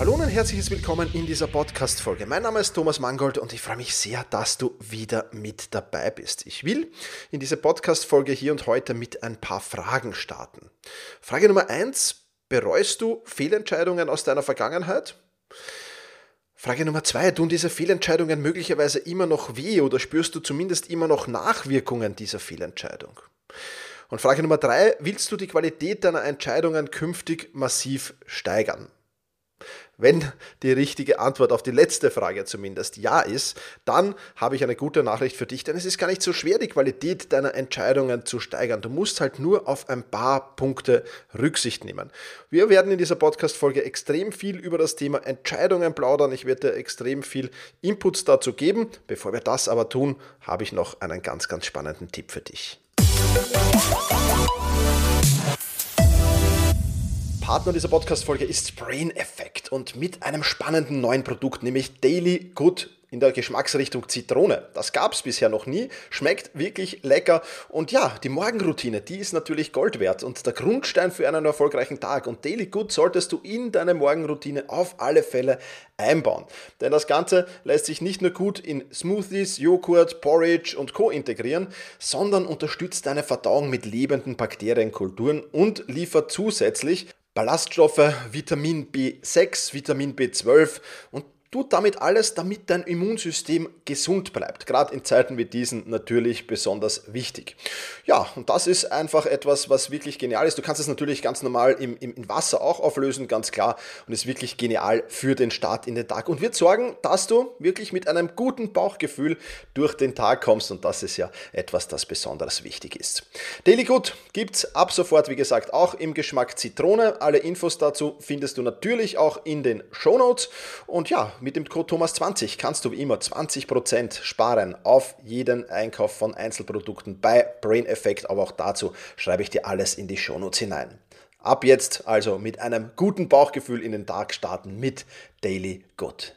Hallo und ein herzliches Willkommen in dieser Podcast-Folge. Mein Name ist Thomas Mangold und ich freue mich sehr, dass du wieder mit dabei bist. Ich will in dieser Podcast-Folge hier und heute mit ein paar Fragen starten. Frage Nummer eins: Bereust du Fehlentscheidungen aus deiner Vergangenheit? Frage Nummer zwei, tun diese Fehlentscheidungen möglicherweise immer noch weh oder spürst du zumindest immer noch Nachwirkungen dieser Fehlentscheidung? Und Frage Nummer drei, willst du die Qualität deiner Entscheidungen künftig massiv steigern? Wenn die richtige Antwort auf die letzte Frage zumindest ja ist, dann habe ich eine gute Nachricht für dich, denn es ist gar nicht so schwer, die Qualität deiner Entscheidungen zu steigern. Du musst halt nur auf ein paar Punkte Rücksicht nehmen. Wir werden in dieser Podcast-Folge extrem viel über das Thema Entscheidungen plaudern. Ich werde dir extrem viel Inputs dazu geben. Bevor wir das aber tun, habe ich noch einen ganz, ganz spannenden Tipp für dich. Partner dieser Podcast-Folge ist Brain Effect und mit einem spannenden neuen Produkt, nämlich Daily Good in der Geschmacksrichtung Zitrone. Das gab es bisher noch nie, schmeckt wirklich lecker und ja, die Morgenroutine, die ist natürlich Gold wert und der Grundstein für einen erfolgreichen Tag und Daily Good solltest du in deine Morgenroutine auf alle Fälle einbauen. Denn das Ganze lässt sich nicht nur gut in Smoothies, Joghurt, Porridge und Co. integrieren, sondern unterstützt deine Verdauung mit lebenden Bakterienkulturen und liefert zusätzlich Ballaststoffe, Vitamin B6, Vitamin B12 und tut damit alles, damit dein Immunsystem gesund bleibt. Gerade in Zeiten wie diesen natürlich besonders wichtig. Ja, und das ist einfach etwas, was wirklich genial ist. Du kannst es natürlich ganz normal im, im, im Wasser auch auflösen, ganz klar. Und ist wirklich genial für den Start in den Tag. Und wird sorgen, dass du wirklich mit einem guten Bauchgefühl durch den Tag kommst. Und das ist ja etwas, das besonders wichtig ist. Daily Good gibt es ab sofort, wie gesagt, auch im Geschmack Zitrone. Alle Infos dazu findest du natürlich auch in den Show Notes. Und ja, mit dem Code Thomas20 kannst du wie immer 20% sparen auf jeden Einkauf von Einzelprodukten bei Brain Effect, aber auch dazu schreibe ich dir alles in die Shownotes hinein. Ab jetzt also mit einem guten Bauchgefühl in den Tag starten mit Daily Good.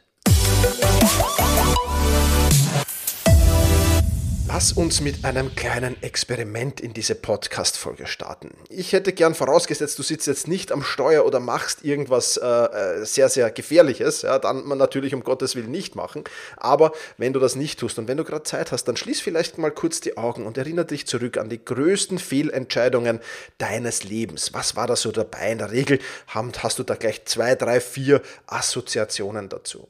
Lass uns mit einem kleinen Experiment in diese Podcast-Folge starten. Ich hätte gern vorausgesetzt, du sitzt jetzt nicht am Steuer oder machst irgendwas äh, äh, sehr, sehr Gefährliches. Ja, dann man natürlich um Gottes Willen nicht machen. Aber wenn du das nicht tust und wenn du gerade Zeit hast, dann schließ vielleicht mal kurz die Augen und erinnere dich zurück an die größten Fehlentscheidungen deines Lebens. Was war da so dabei? In der Regel hast du da gleich zwei, drei, vier Assoziationen dazu.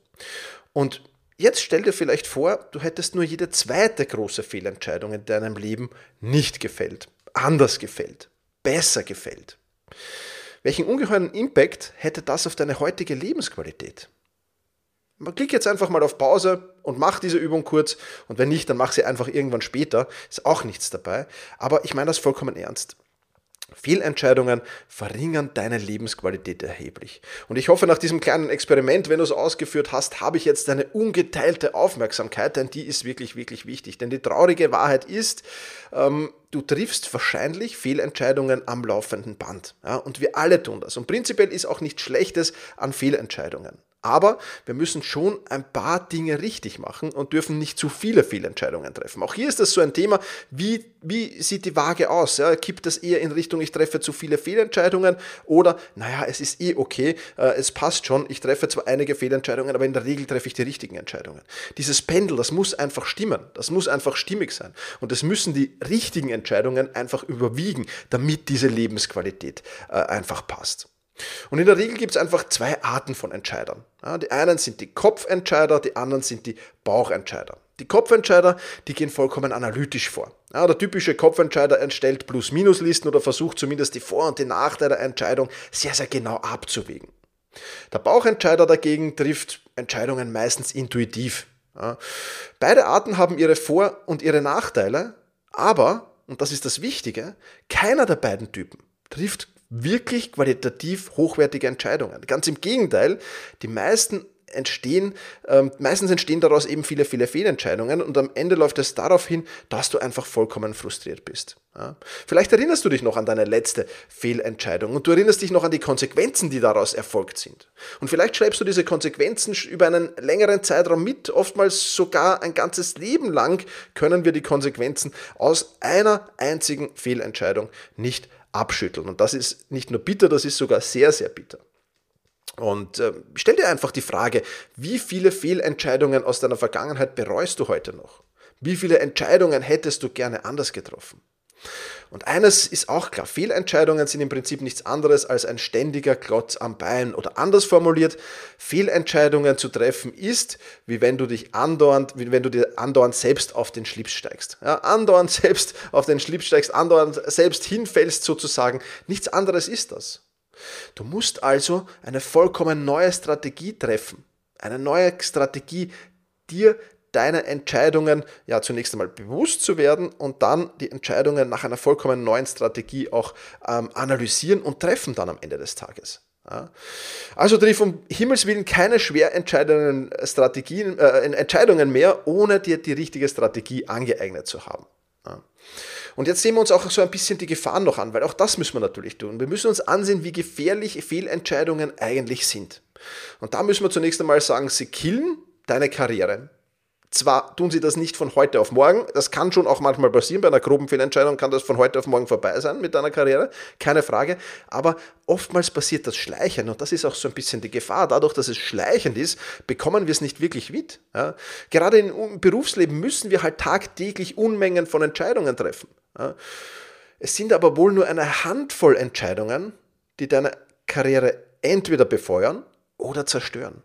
Und Jetzt stell dir vielleicht vor, du hättest nur jede zweite große Fehlentscheidung in deinem Leben nicht gefällt, anders gefällt, besser gefällt. Welchen ungeheuren Impact hätte das auf deine heutige Lebensqualität? Klick jetzt einfach mal auf Pause und mach diese Übung kurz und wenn nicht, dann mach sie einfach irgendwann später. Ist auch nichts dabei. Aber ich meine das vollkommen ernst. Fehlentscheidungen verringern deine Lebensqualität erheblich. Und ich hoffe, nach diesem kleinen Experiment, wenn du es ausgeführt hast, habe ich jetzt deine ungeteilte Aufmerksamkeit, denn die ist wirklich, wirklich wichtig. Denn die traurige Wahrheit ist, ähm, du triffst wahrscheinlich Fehlentscheidungen am laufenden Band. Ja? Und wir alle tun das. Und prinzipiell ist auch nichts Schlechtes an Fehlentscheidungen. Aber wir müssen schon ein paar Dinge richtig machen und dürfen nicht zu viele Fehlentscheidungen treffen. Auch hier ist das so ein Thema, wie, wie sieht die Waage aus? Ja, kippt das eher in Richtung, ich treffe zu viele Fehlentscheidungen oder, naja, es ist eh okay, äh, es passt schon, ich treffe zwar einige Fehlentscheidungen, aber in der Regel treffe ich die richtigen Entscheidungen. Dieses Pendel, das muss einfach stimmen, das muss einfach stimmig sein. Und es müssen die richtigen Entscheidungen einfach überwiegen, damit diese Lebensqualität äh, einfach passt. Und in der Regel gibt es einfach zwei Arten von Entscheidern. Ja, die einen sind die Kopfentscheider, die anderen sind die Bauchentscheider. Die Kopfentscheider, die gehen vollkommen analytisch vor. Ja, der typische Kopfentscheider entstellt Plus-Minus-Listen oder versucht zumindest die Vor- und die Nachteile der Entscheidung sehr, sehr genau abzuwägen. Der Bauchentscheider dagegen trifft Entscheidungen meistens intuitiv. Ja, beide Arten haben ihre Vor- und ihre Nachteile, aber, und das ist das Wichtige, keiner der beiden Typen trifft wirklich qualitativ hochwertige Entscheidungen. Ganz im Gegenteil, die meisten entstehen, ähm, meistens entstehen daraus eben viele, viele Fehlentscheidungen und am Ende läuft es darauf hin, dass du einfach vollkommen frustriert bist. Ja? Vielleicht erinnerst du dich noch an deine letzte Fehlentscheidung und du erinnerst dich noch an die Konsequenzen, die daraus erfolgt sind. Und vielleicht schreibst du diese Konsequenzen über einen längeren Zeitraum mit, oftmals sogar ein ganzes Leben lang können wir die Konsequenzen aus einer einzigen Fehlentscheidung nicht abschütteln. Und das ist nicht nur bitter, das ist sogar sehr, sehr bitter. Und äh, stell dir einfach die Frage, wie viele Fehlentscheidungen aus deiner Vergangenheit bereust du heute noch? Wie viele Entscheidungen hättest du gerne anders getroffen? Und eines ist auch klar, Fehlentscheidungen sind im Prinzip nichts anderes als ein ständiger Klotz am Bein. Oder anders formuliert, Fehlentscheidungen zu treffen ist, wie wenn du dich andauernd, wie wenn du dir andauernd selbst auf den Schlips steigst. Ja, andauernd selbst auf den Schlips steigst, andauernd selbst hinfällst sozusagen. Nichts anderes ist das. Du musst also eine vollkommen neue Strategie treffen. Eine neue Strategie, dir deine Entscheidungen ja zunächst einmal bewusst zu werden und dann die Entscheidungen nach einer vollkommen neuen Strategie auch ähm, analysieren und treffen dann am Ende des Tages. Ja. Also triff um Himmels Willen keine schwer entscheidenden Strategien, äh, Entscheidungen mehr, ohne dir die richtige Strategie angeeignet zu haben. Ja. Und jetzt sehen wir uns auch so ein bisschen die Gefahren noch an, weil auch das müssen wir natürlich tun. Wir müssen uns ansehen, wie gefährlich Fehlentscheidungen eigentlich sind. Und da müssen wir zunächst einmal sagen, sie killen deine Karriere. Zwar tun sie das nicht von heute auf morgen, das kann schon auch manchmal passieren, bei einer groben Fehlentscheidung kann das von heute auf morgen vorbei sein mit deiner Karriere, keine Frage, aber oftmals passiert das schleichend und das ist auch so ein bisschen die Gefahr. Dadurch, dass es schleichend ist, bekommen wir es nicht wirklich mit. Ja? Gerade im Berufsleben müssen wir halt tagtäglich Unmengen von Entscheidungen treffen. Ja? Es sind aber wohl nur eine Handvoll Entscheidungen, die deine Karriere entweder befeuern oder zerstören.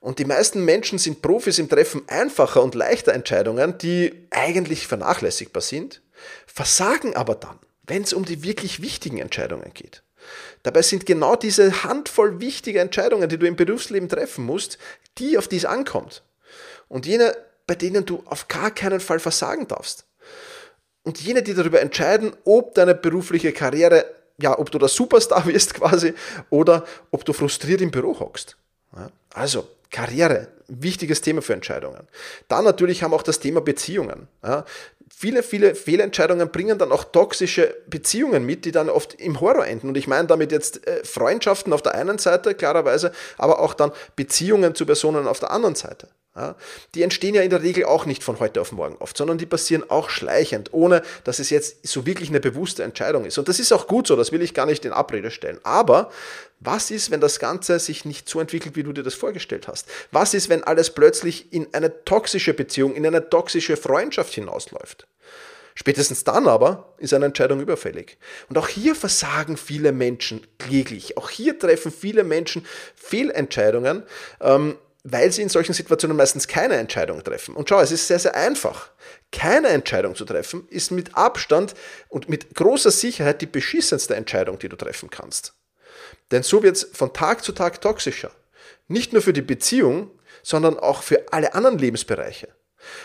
Und die meisten Menschen sind Profis im Treffen einfacher und leichter Entscheidungen, die eigentlich vernachlässigbar sind, versagen aber dann, wenn es um die wirklich wichtigen Entscheidungen geht. Dabei sind genau diese Handvoll wichtiger Entscheidungen, die du im Berufsleben treffen musst, die, auf die es ankommt. Und jene, bei denen du auf gar keinen Fall versagen darfst. Und jene, die darüber entscheiden, ob deine berufliche Karriere, ja, ob du der Superstar wirst quasi oder ob du frustriert im Büro hockst. Also, Karriere, wichtiges Thema für Entscheidungen. Dann natürlich haben wir auch das Thema Beziehungen. Ja, viele, viele Fehlentscheidungen bringen dann auch toxische Beziehungen mit, die dann oft im Horror enden. Und ich meine damit jetzt äh, Freundschaften auf der einen Seite, klarerweise, aber auch dann Beziehungen zu Personen auf der anderen Seite. Ja, die entstehen ja in der Regel auch nicht von heute auf morgen oft, sondern die passieren auch schleichend, ohne dass es jetzt so wirklich eine bewusste Entscheidung ist. Und das ist auch gut so, das will ich gar nicht in Abrede stellen. Aber was ist, wenn das Ganze sich nicht so entwickelt, wie du dir das vorgestellt hast? Was ist, wenn alles plötzlich in eine toxische Beziehung, in eine toxische Freundschaft hinausläuft? Spätestens dann aber ist eine Entscheidung überfällig. Und auch hier versagen viele Menschen kläglich. Auch hier treffen viele Menschen Fehlentscheidungen. Ähm, weil sie in solchen Situationen meistens keine Entscheidung treffen. Und schau, es ist sehr, sehr einfach. Keine Entscheidung zu treffen ist mit Abstand und mit großer Sicherheit die beschissenste Entscheidung, die du treffen kannst. Denn so wird es von Tag zu Tag toxischer. Nicht nur für die Beziehung, sondern auch für alle anderen Lebensbereiche.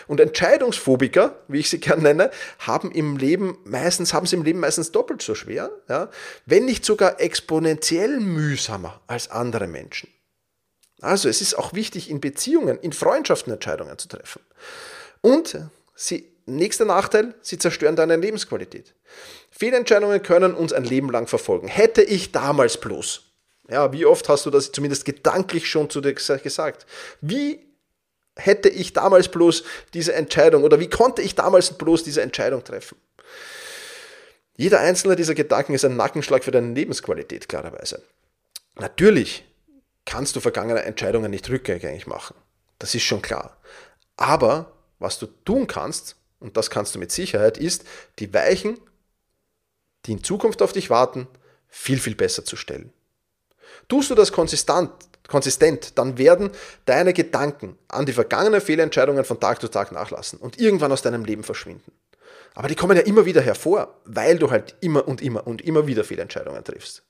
Und Entscheidungsphobiker, wie ich sie gern nenne, haben im Leben meistens, haben sie im Leben meistens doppelt so schwer, ja, wenn nicht sogar exponentiell mühsamer als andere Menschen. Also es ist auch wichtig, in Beziehungen, in Freundschaften Entscheidungen zu treffen. Und sie, nächster Nachteil, sie zerstören deine Lebensqualität. Fehlentscheidungen können uns ein Leben lang verfolgen. Hätte ich damals bloß. Ja, wie oft hast du das zumindest gedanklich schon zu dir gesagt? Wie hätte ich damals bloß diese Entscheidung oder wie konnte ich damals bloß diese Entscheidung treffen? Jeder einzelne dieser Gedanken ist ein Nackenschlag für deine Lebensqualität, klarerweise. Natürlich kannst du vergangene Entscheidungen nicht rückgängig machen. Das ist schon klar. Aber was du tun kannst, und das kannst du mit Sicherheit, ist, die Weichen, die in Zukunft auf dich warten, viel, viel besser zu stellen. Tust du das konsistent, konsistent, dann werden deine Gedanken an die vergangenen Fehlentscheidungen von Tag zu Tag nachlassen und irgendwann aus deinem Leben verschwinden. Aber die kommen ja immer wieder hervor, weil du halt immer und immer und immer wieder Fehlentscheidungen triffst.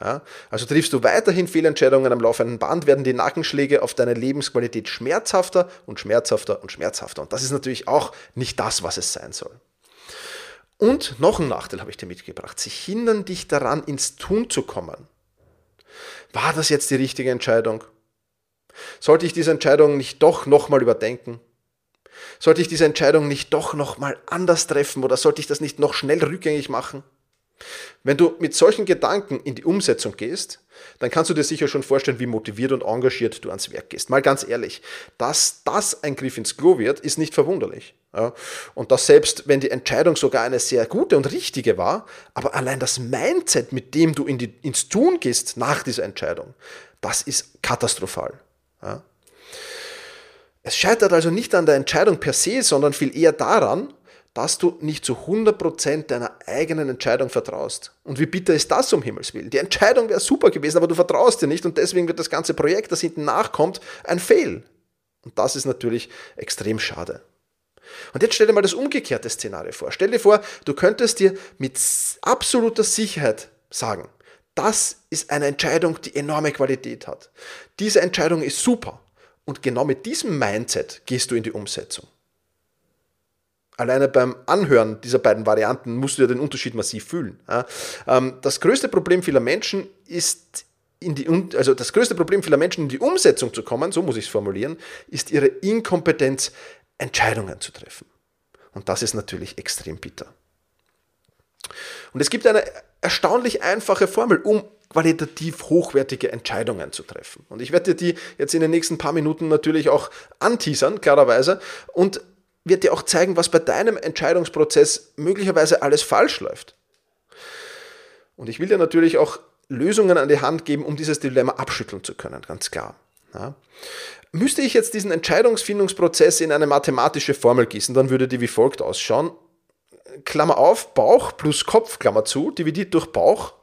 Ja, also triffst du weiterhin Fehlentscheidungen am laufenden Band, werden die Nackenschläge auf deine Lebensqualität schmerzhafter und schmerzhafter und schmerzhafter. Und das ist natürlich auch nicht das, was es sein soll. Und noch ein Nachteil habe ich dir mitgebracht. Sie hindern dich daran, ins Tun zu kommen. War das jetzt die richtige Entscheidung? Sollte ich diese Entscheidung nicht doch nochmal überdenken? Sollte ich diese Entscheidung nicht doch nochmal anders treffen oder sollte ich das nicht noch schnell rückgängig machen? Wenn du mit solchen Gedanken in die Umsetzung gehst, dann kannst du dir sicher schon vorstellen, wie motiviert und engagiert du ans Werk gehst. Mal ganz ehrlich, dass das ein Griff ins Klo wird, ist nicht verwunderlich. Und das selbst, wenn die Entscheidung sogar eine sehr gute und richtige war, aber allein das Mindset, mit dem du in die, ins Tun gehst nach dieser Entscheidung, das ist katastrophal. Es scheitert also nicht an der Entscheidung per se, sondern viel eher daran, dass du nicht zu 100% deiner eigenen Entscheidung vertraust. Und wie bitter ist das um Himmels Willen? Die Entscheidung wäre super gewesen, aber du vertraust dir nicht und deswegen wird das ganze Projekt, das hinten nachkommt, ein Fail. Und das ist natürlich extrem schade. Und jetzt stell dir mal das umgekehrte Szenario vor. Stell dir vor, du könntest dir mit absoluter Sicherheit sagen, das ist eine Entscheidung, die enorme Qualität hat. Diese Entscheidung ist super. Und genau mit diesem Mindset gehst du in die Umsetzung. Alleine beim Anhören dieser beiden Varianten musst du ja den Unterschied massiv fühlen. Ähm, das größte Problem vieler Menschen ist, in die, also das größte Problem vieler Menschen in die Umsetzung zu kommen, so muss ich es formulieren, ist ihre Inkompetenz, Entscheidungen zu treffen. Und das ist natürlich extrem bitter. Und es gibt eine erstaunlich einfache Formel, um qualitativ hochwertige Entscheidungen zu treffen. Und ich werde dir die jetzt in den nächsten paar Minuten natürlich auch anteasern, klarerweise. Und wird dir auch zeigen, was bei deinem Entscheidungsprozess möglicherweise alles falsch läuft. Und ich will dir natürlich auch Lösungen an die Hand geben, um dieses Dilemma abschütteln zu können, ganz klar. Ja. Müsste ich jetzt diesen Entscheidungsfindungsprozess in eine mathematische Formel gießen, dann würde die wie folgt ausschauen. Klammer auf, Bauch plus Kopf, Klammer zu, dividiert durch Bauch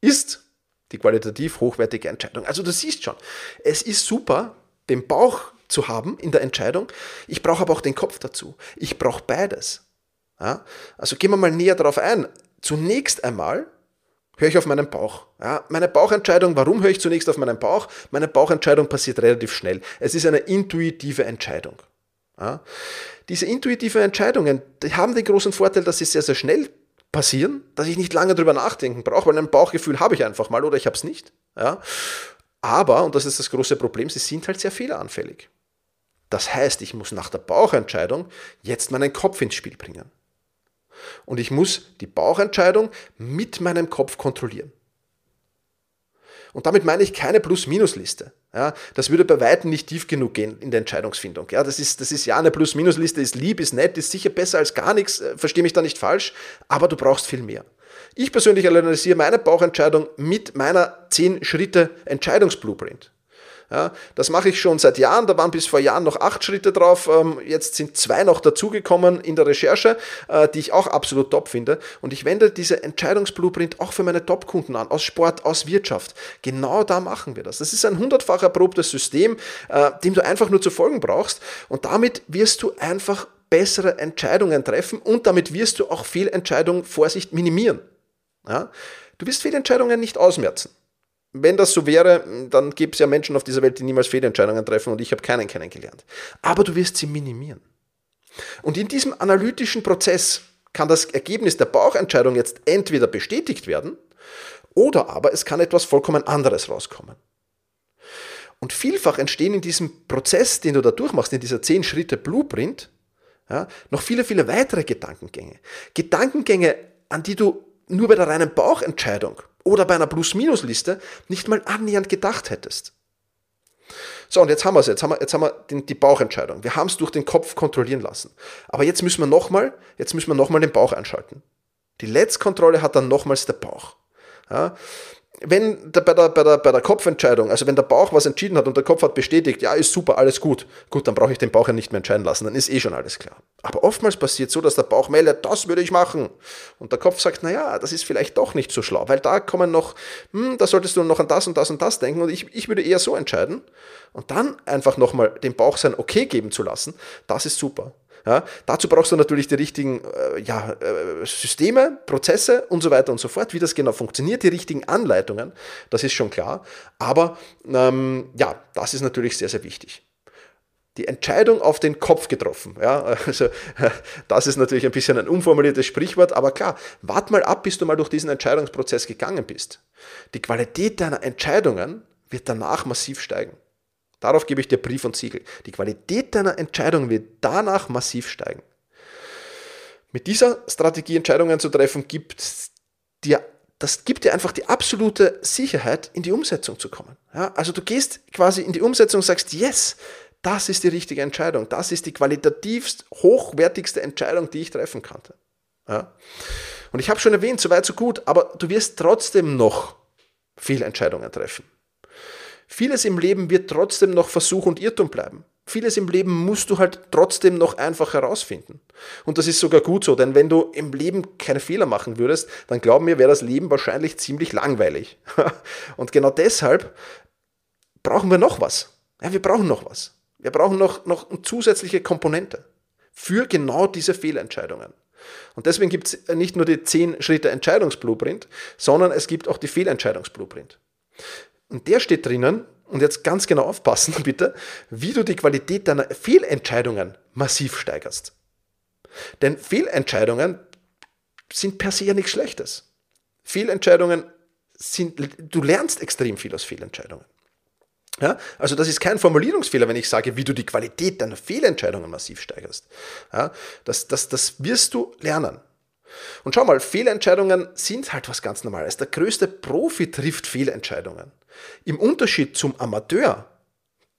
ist die qualitativ hochwertige Entscheidung. Also du siehst schon, es ist super, den Bauch zu haben in der Entscheidung. Ich brauche aber auch den Kopf dazu. Ich brauche beides. Ja? Also gehen wir mal näher darauf ein. Zunächst einmal höre ich auf meinen Bauch. Ja? Meine Bauchentscheidung, warum höre ich zunächst auf meinen Bauch? Meine Bauchentscheidung passiert relativ schnell. Es ist eine intuitive Entscheidung. Ja? Diese intuitiven Entscheidungen die haben den großen Vorteil, dass sie sehr, sehr schnell passieren, dass ich nicht lange drüber nachdenken brauche, weil ein Bauchgefühl habe ich einfach mal oder ich habe es nicht. Ja? Aber, und das ist das große Problem, sie sind halt sehr fehleranfällig. Das heißt, ich muss nach der Bauchentscheidung jetzt meinen Kopf ins Spiel bringen. Und ich muss die Bauchentscheidung mit meinem Kopf kontrollieren. Und damit meine ich keine Plus-Minus-Liste. Ja, das würde bei weitem nicht tief genug gehen in der Entscheidungsfindung. Ja, das ist, das ist ja eine Plus-Minus-Liste, ist lieb, ist nett, ist sicher besser als gar nichts, äh, verstehe mich da nicht falsch, aber du brauchst viel mehr. Ich persönlich analysiere meine Bauchentscheidung mit meiner 10 Schritte Entscheidungsblueprint. Ja, das mache ich schon seit Jahren. Da waren bis vor Jahren noch acht Schritte drauf. Ähm, jetzt sind zwei noch dazugekommen in der Recherche, äh, die ich auch absolut top finde. Und ich wende diese Entscheidungsblueprint auch für meine Top-Kunden an, aus Sport, aus Wirtschaft. Genau da machen wir das. Das ist ein hundertfach erprobtes System, äh, dem du einfach nur zu folgen brauchst. Und damit wirst du einfach bessere Entscheidungen treffen und damit wirst du auch Fehlentscheidungen, Vorsicht, minimieren. Ja? Du wirst Fehlentscheidungen nicht ausmerzen wenn das so wäre, dann gäbe es ja Menschen auf dieser Welt, die niemals Fehlentscheidungen treffen und ich habe keinen kennengelernt. Aber du wirst sie minimieren. Und in diesem analytischen Prozess kann das Ergebnis der Bauchentscheidung jetzt entweder bestätigt werden oder aber es kann etwas vollkommen anderes rauskommen. Und vielfach entstehen in diesem Prozess, den du da durchmachst, in dieser 10 Schritte Blueprint, ja, noch viele, viele weitere Gedankengänge. Gedankengänge, an die du nur bei der reinen Bauchentscheidung oder bei einer Plus-Minus-Liste nicht mal annähernd gedacht hättest. So, und jetzt haben wir es. Jetzt haben wir, jetzt haben wir den, die Bauchentscheidung. Wir haben es durch den Kopf kontrollieren lassen. Aber jetzt müssen wir nochmal, jetzt müssen wir nochmal den Bauch einschalten. Die Letztkontrolle hat dann nochmals der Bauch. Ja, wenn der, bei, der, bei, der, bei der Kopfentscheidung, also wenn der Bauch was entschieden hat und der Kopf hat bestätigt, ja, ist super, alles gut, gut, dann brauche ich den Bauch ja nicht mehr entscheiden lassen, dann ist eh schon alles klar. Aber oftmals passiert so, dass der Bauch meldet, das würde ich machen. Und der Kopf sagt, naja, das ist vielleicht doch nicht so schlau, weil da kommen noch, hm, da solltest du noch an das und das und das denken und ich, ich würde eher so entscheiden. Und dann einfach nochmal dem Bauch sein Okay geben zu lassen, das ist super. Ja, dazu brauchst du natürlich die richtigen äh, ja, äh, Systeme, Prozesse und so weiter und so fort. Wie das genau funktioniert, die richtigen Anleitungen, das ist schon klar. Aber ähm, ja, das ist natürlich sehr, sehr wichtig. Die Entscheidung auf den Kopf getroffen. Ja, also, das ist natürlich ein bisschen ein unformuliertes Sprichwort, aber klar, wart mal ab, bis du mal durch diesen Entscheidungsprozess gegangen bist. Die Qualität deiner Entscheidungen wird danach massiv steigen. Darauf gebe ich dir Brief und Siegel. Die Qualität deiner Entscheidungen wird danach massiv steigen. Mit dieser Strategie Entscheidungen zu treffen, gibt dir, das gibt dir einfach die absolute Sicherheit, in die Umsetzung zu kommen. Ja, also du gehst quasi in die Umsetzung und sagst, yes, das ist die richtige Entscheidung. Das ist die qualitativst hochwertigste Entscheidung, die ich treffen konnte. Ja. Und ich habe schon erwähnt, so weit, so gut, aber du wirst trotzdem noch viele Entscheidungen treffen. Vieles im Leben wird trotzdem noch Versuch und Irrtum bleiben. Vieles im Leben musst du halt trotzdem noch einfach herausfinden. Und das ist sogar gut so, denn wenn du im Leben keine Fehler machen würdest, dann glaub mir, wäre das Leben wahrscheinlich ziemlich langweilig. und genau deshalb brauchen wir noch was. Ja, wir brauchen noch was. Wir brauchen noch, noch eine zusätzliche Komponente für genau diese Fehlentscheidungen. Und deswegen gibt es nicht nur die 10 Schritte Entscheidungsblueprint, sondern es gibt auch die Fehlentscheidungsblueprint. Und der steht drinnen, und jetzt ganz genau aufpassen bitte, wie du die Qualität deiner Fehlentscheidungen massiv steigerst. Denn Fehlentscheidungen sind per se ja nichts Schlechtes. Fehlentscheidungen sind, du lernst extrem viel aus Fehlentscheidungen. Ja, also das ist kein Formulierungsfehler, wenn ich sage, wie du die Qualität deiner Fehlentscheidungen massiv steigerst. Ja, das, das, das wirst du lernen. Und schau mal, Fehlentscheidungen sind halt was ganz Normales. Der größte Profi trifft Fehlentscheidungen. Im Unterschied zum Amateur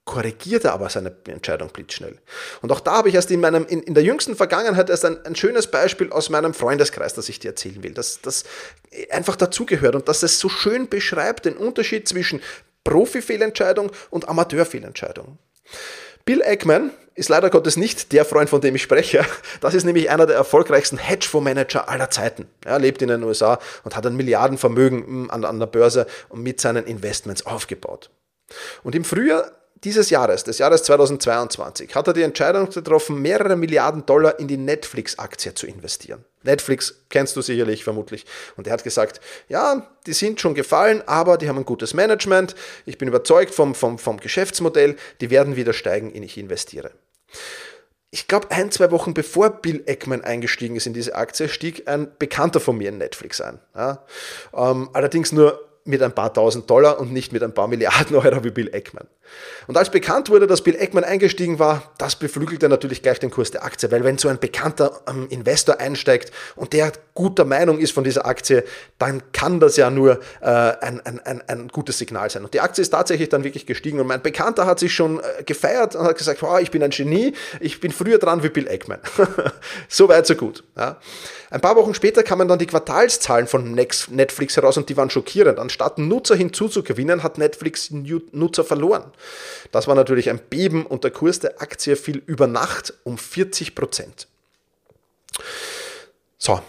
korrigiert er aber seine Entscheidung blitzschnell. Und auch da habe ich erst in, meinem, in, in der jüngsten Vergangenheit erst ein, ein, schönes Beispiel aus meinem Freundeskreis, das ich dir erzählen will, das, das einfach dazugehört und das es so schön beschreibt, den Unterschied zwischen Profi-Fehlentscheidung und Amateur-Fehlentscheidung. Bill Eggman ist leider Gottes nicht der Freund, von dem ich spreche. Das ist nämlich einer der erfolgreichsten Hedgefondsmanager aller Zeiten. Er lebt in den USA und hat ein Milliardenvermögen hm, an, an der Börse und mit seinen Investments aufgebaut. Und im Frühjahr dieses Jahres, des Jahres 2022, hat er die Entscheidung getroffen, mehrere Milliarden Dollar in die Netflix-Aktie zu investieren. Netflix kennst du sicherlich, vermutlich. Und er hat gesagt, ja, die sind schon gefallen, aber die haben ein gutes Management. Ich bin überzeugt vom, vom, vom Geschäftsmodell, die werden wieder steigen, in ich investiere. Ich glaube, ein, zwei Wochen bevor Bill Eckman eingestiegen ist in diese Aktie, stieg ein Bekannter von mir in Netflix ein. Ja, ähm, allerdings nur mit ein paar tausend Dollar und nicht mit ein paar Milliarden Euro wie Bill Eckman. Und als bekannt wurde, dass Bill Eckman eingestiegen war, das beflügelte natürlich gleich den Kurs der Aktie, weil wenn so ein bekannter ähm, Investor einsteigt und der guter Meinung ist von dieser Aktie, dann kann das ja nur äh, ein, ein, ein, ein gutes Signal sein. Und die Aktie ist tatsächlich dann wirklich gestiegen und mein Bekannter hat sich schon äh, gefeiert und hat gesagt, oh, ich bin ein Genie, ich bin früher dran wie Bill Eckman. so weit, so gut. Ja. Ein paar Wochen später kamen dann die Quartalszahlen von Netflix heraus und die waren schockierend. Anstatt Nutzer hinzuzugewinnen, hat Netflix Nutzer verloren. Das war natürlich ein Beben und der Kurs der Aktie fiel über Nacht um 40 Prozent. So,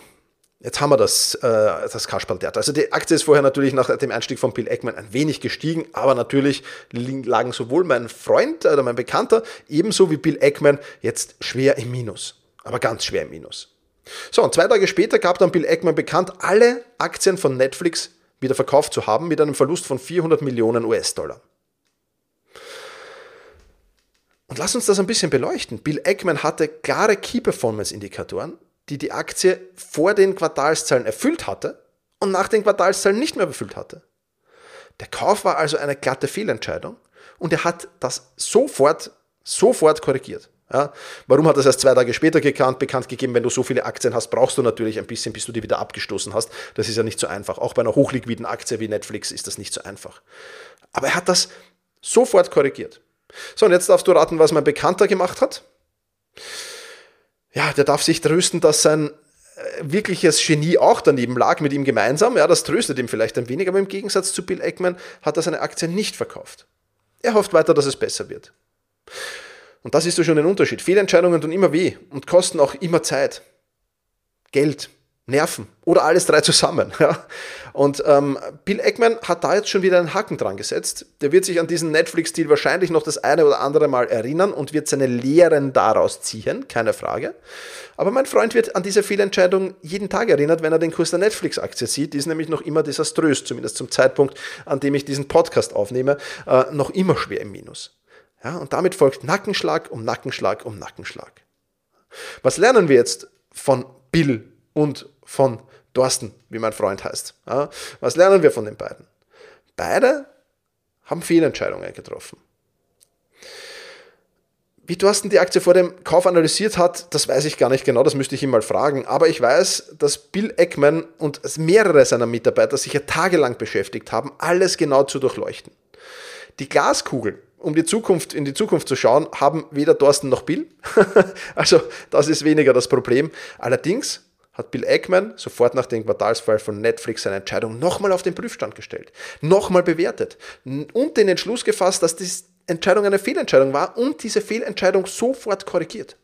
Jetzt haben wir das, äh, das Kasperl-Theater. Also die Aktie ist vorher natürlich nach dem Einstieg von Bill Eckman ein wenig gestiegen, aber natürlich lagen sowohl mein Freund oder mein Bekannter ebenso wie Bill Eckman jetzt schwer im Minus. Aber ganz schwer im Minus. So, und zwei Tage später gab dann Bill Eckman bekannt, alle Aktien von Netflix wieder verkauft zu haben mit einem Verlust von 400 Millionen US-Dollar. Und lass uns das ein bisschen beleuchten. Bill Eckman hatte klare Key-Performance-Indikatoren, die die Aktie vor den Quartalszahlen erfüllt hatte und nach den Quartalszahlen nicht mehr erfüllt hatte. Der Kauf war also eine glatte Fehlentscheidung und er hat das sofort, sofort korrigiert. Ja, warum hat es erst zwei Tage später gekannt, bekannt gegeben? Wenn du so viele Aktien hast, brauchst du natürlich ein bisschen, bis du die wieder abgestoßen hast. Das ist ja nicht so einfach. Auch bei einer hochliquiden Aktie wie Netflix ist das nicht so einfach. Aber er hat das sofort korrigiert. So, und jetzt darfst du raten, was mein Bekannter gemacht hat. Ja, der darf sich trösten, dass sein äh, wirkliches Genie auch daneben lag mit ihm gemeinsam. Ja, das tröstet ihm vielleicht ein wenig, aber im Gegensatz zu Bill Eckman hat er seine Aktie nicht verkauft. Er hofft weiter, dass es besser wird. Und das ist so schon ein Unterschied. Fehlentscheidungen tun immer weh und kosten auch immer Zeit, Geld, Nerven oder alles drei zusammen. Und ähm, Bill Eckman hat da jetzt schon wieder einen Haken dran gesetzt. Der wird sich an diesen Netflix-Deal wahrscheinlich noch das eine oder andere Mal erinnern und wird seine Lehren daraus ziehen, keine Frage. Aber mein Freund wird an diese Fehlentscheidung jeden Tag erinnert, wenn er den Kurs der Netflix-Aktie sieht. Die ist nämlich noch immer desaströs, zumindest zum Zeitpunkt, an dem ich diesen Podcast aufnehme, äh, noch immer schwer im Minus. Ja, und damit folgt Nackenschlag um Nackenschlag um Nackenschlag. Was lernen wir jetzt von Bill und von Thorsten, wie mein Freund heißt? Ja, was lernen wir von den beiden? Beide haben Fehlentscheidungen getroffen. Wie Thorsten die Aktie vor dem Kauf analysiert hat, das weiß ich gar nicht genau, das müsste ich ihm mal fragen. Aber ich weiß, dass Bill Eckman und mehrere seiner Mitarbeiter sich ja tagelang beschäftigt haben, alles genau zu durchleuchten. Die Glaskugel, um die Zukunft, in die Zukunft zu schauen, haben weder Thorsten noch Bill. also das ist weniger das Problem. Allerdings hat Bill Eckman sofort nach dem Quartalsfall von Netflix seine Entscheidung nochmal auf den Prüfstand gestellt, nochmal bewertet und den Entschluss gefasst, dass die Entscheidung eine Fehlentscheidung war und diese Fehlentscheidung sofort korrigiert.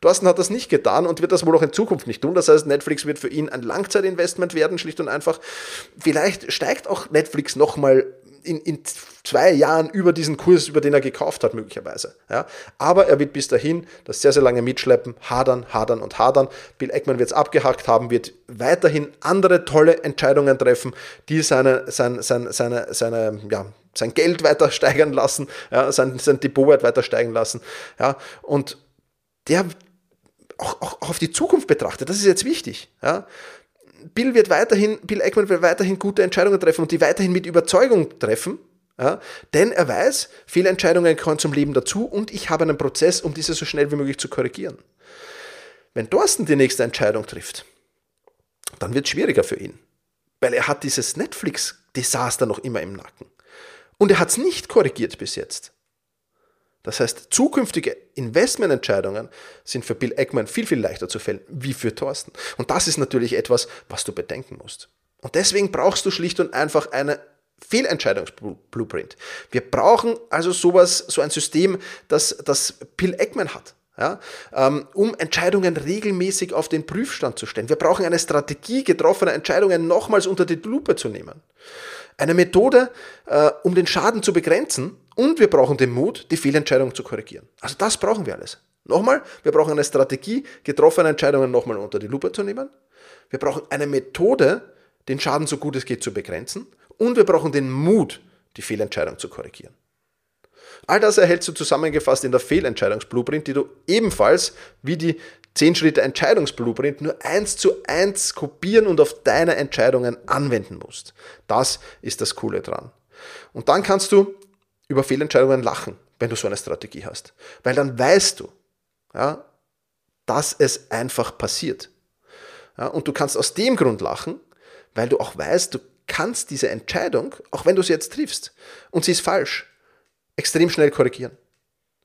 Thorsten hat das nicht getan und wird das wohl auch in Zukunft nicht tun. Das heißt, Netflix wird für ihn ein Langzeitinvestment werden, schlicht und einfach. Vielleicht steigt auch Netflix nochmal in, in zwei Jahren über diesen Kurs, über den er gekauft hat, möglicherweise. Ja? Aber er wird bis dahin das sehr, sehr lange mitschleppen, hadern, hadern und hadern. Bill Eckman wird es abgehakt haben, wird weiterhin andere tolle Entscheidungen treffen, die seine, sein, sein, seine, seine, ja, sein Geld weiter steigern lassen, ja, sein, sein Depotwert weiter steigen lassen. Ja? Und der auch, auch, auf die Zukunft betrachtet, das ist jetzt wichtig. Ja? Bill wird weiterhin, Bill Eckman wird weiterhin gute Entscheidungen treffen und die weiterhin mit Überzeugung treffen. Ja, denn er weiß, Fehlentscheidungen gehören zum Leben dazu und ich habe einen Prozess, um diese so schnell wie möglich zu korrigieren. Wenn Thorsten die nächste Entscheidung trifft, dann wird es schwieriger für ihn, weil er hat dieses Netflix-Desaster noch immer im Nacken. Und er hat es nicht korrigiert bis jetzt. Das heißt, zukünftige Investmententscheidungen sind für Bill Eckman viel, viel leichter zu fällen, wie für Thorsten. Und das ist natürlich etwas, was du bedenken musst. Und deswegen brauchst du schlicht und einfach eine Fehlentscheidungsblueprint. Wir brauchen also sowas, so ein System, das, das Bill Eckman hat. Ja, ähm, um Entscheidungen regelmäßig auf den Prüfstand zu stellen. Wir brauchen eine Strategie, getroffene Entscheidungen nochmals unter die Lupe zu nehmen. Eine Methode, äh, um den Schaden zu begrenzen und wir brauchen den Mut, die Fehlentscheidung zu korrigieren. Also das brauchen wir alles. Nochmal, wir brauchen eine Strategie, getroffene Entscheidungen nochmal unter die Lupe zu nehmen. Wir brauchen eine Methode, den Schaden so gut es geht zu begrenzen. Und wir brauchen den Mut, die Fehlentscheidung zu korrigieren. All das erhältst du zusammengefasst in der Fehlentscheidungsblueprint, die du ebenfalls wie die 10 Schritte Entscheidungsblueprint nur eins zu eins kopieren und auf deine Entscheidungen anwenden musst. Das ist das Coole dran. Und dann kannst du über Fehlentscheidungen lachen, wenn du so eine Strategie hast. Weil dann weißt du, ja, dass es einfach passiert. Ja, und du kannst aus dem Grund lachen, weil du auch weißt, du kannst diese Entscheidung, auch wenn du sie jetzt triffst und sie ist falsch, extrem schnell korrigieren.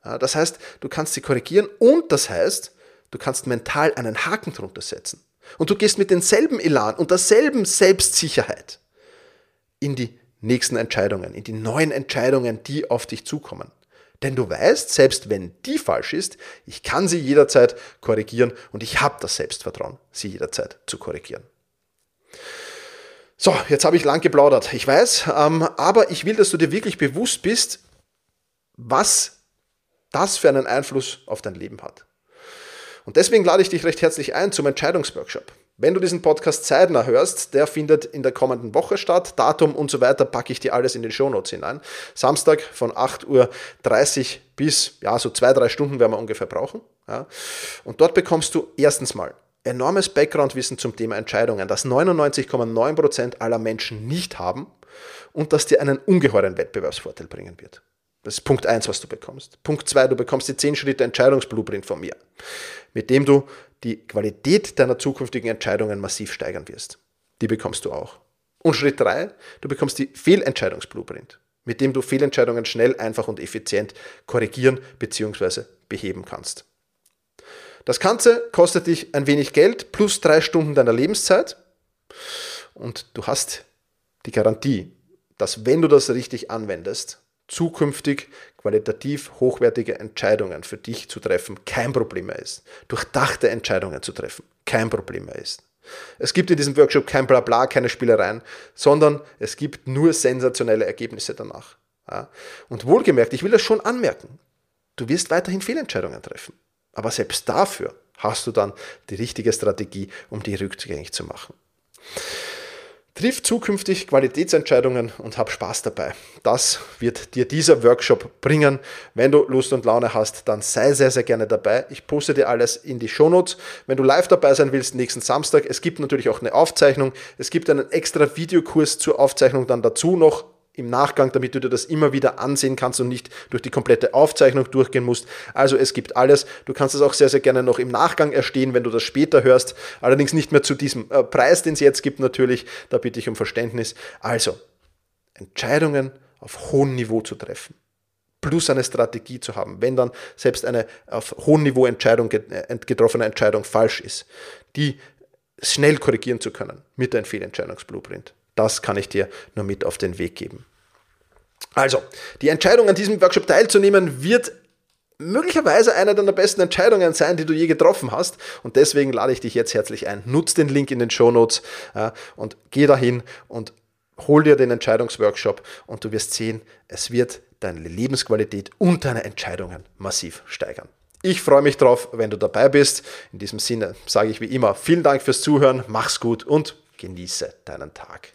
Ja, das heißt, du kannst sie korrigieren und das heißt, du kannst mental einen Haken drunter setzen. Und du gehst mit denselben Elan und derselben Selbstsicherheit in die nächsten Entscheidungen, in die neuen Entscheidungen, die auf dich zukommen. Denn du weißt, selbst wenn die falsch ist, ich kann sie jederzeit korrigieren und ich habe das Selbstvertrauen, sie jederzeit zu korrigieren. So, jetzt habe ich lang geplaudert, ich weiß, ähm, aber ich will, dass du dir wirklich bewusst bist, was das für einen Einfluss auf dein Leben hat. Und deswegen lade ich dich recht herzlich ein zum Entscheidungsworkshop. Wenn du diesen Podcast zeitnah hörst, der findet in der kommenden Woche statt. Datum und so weiter packe ich dir alles in den Shownotes hinein. Samstag von 8.30 Uhr bis, ja, so zwei, drei Stunden werden wir ungefähr brauchen. Ja. Und dort bekommst du erstens mal enormes Background-Wissen zum Thema Entscheidungen, das 99,9% aller Menschen nicht haben und das dir einen ungeheuren Wettbewerbsvorteil bringen wird. Das ist Punkt 1, was du bekommst. Punkt 2, du bekommst die 10 Schritte Entscheidungsblueprint von mir, mit dem du die Qualität deiner zukünftigen Entscheidungen massiv steigern wirst. Die bekommst du auch. Und Schritt 3, du bekommst die Fehlentscheidungsblueprint, mit dem du Fehlentscheidungen schnell, einfach und effizient korrigieren bzw. beheben kannst. Das Ganze kostet dich ein wenig Geld plus drei Stunden deiner Lebenszeit und du hast die Garantie, dass wenn du das richtig anwendest, zukünftig qualitativ hochwertige Entscheidungen für dich zu treffen kein Problem mehr ist. Durchdachte Entscheidungen zu treffen kein Problem mehr ist. Es gibt in diesem Workshop kein Blabla, keine Spielereien, sondern es gibt nur sensationelle Ergebnisse danach. Und wohlgemerkt, ich will das schon anmerken, du wirst weiterhin Fehlentscheidungen treffen. Aber selbst dafür hast du dann die richtige Strategie, um die rückgängig zu machen. Triff zukünftig Qualitätsentscheidungen und hab Spaß dabei. Das wird dir dieser Workshop bringen. Wenn du Lust und Laune hast, dann sei sehr, sehr gerne dabei. Ich poste dir alles in die Shownotes. Wenn du live dabei sein willst, nächsten Samstag, es gibt natürlich auch eine Aufzeichnung. Es gibt einen extra Videokurs zur Aufzeichnung dann dazu noch im Nachgang, damit du dir das immer wieder ansehen kannst und nicht durch die komplette Aufzeichnung durchgehen musst. Also es gibt alles. Du kannst es auch sehr, sehr gerne noch im Nachgang erstehen, wenn du das später hörst. Allerdings nicht mehr zu diesem äh, Preis, den es jetzt gibt natürlich. Da bitte ich um Verständnis. Also, Entscheidungen auf hohem Niveau zu treffen. Plus eine Strategie zu haben, wenn dann selbst eine auf hohem Niveau Entscheidung, äh, getroffene Entscheidung falsch ist, die schnell korrigieren zu können mit einem Fehlentscheidungsblueprint. Das kann ich dir nur mit auf den Weg geben. Also, die Entscheidung an diesem Workshop teilzunehmen wird möglicherweise eine deiner besten Entscheidungen sein, die du je getroffen hast. Und deswegen lade ich dich jetzt herzlich ein. Nutz den Link in den Show Notes äh, und geh dahin und hol dir den Entscheidungsworkshop und du wirst sehen, es wird deine Lebensqualität und deine Entscheidungen massiv steigern. Ich freue mich drauf, wenn du dabei bist. In diesem Sinne sage ich wie immer vielen Dank fürs Zuhören, mach's gut und Genieße deinen Tag.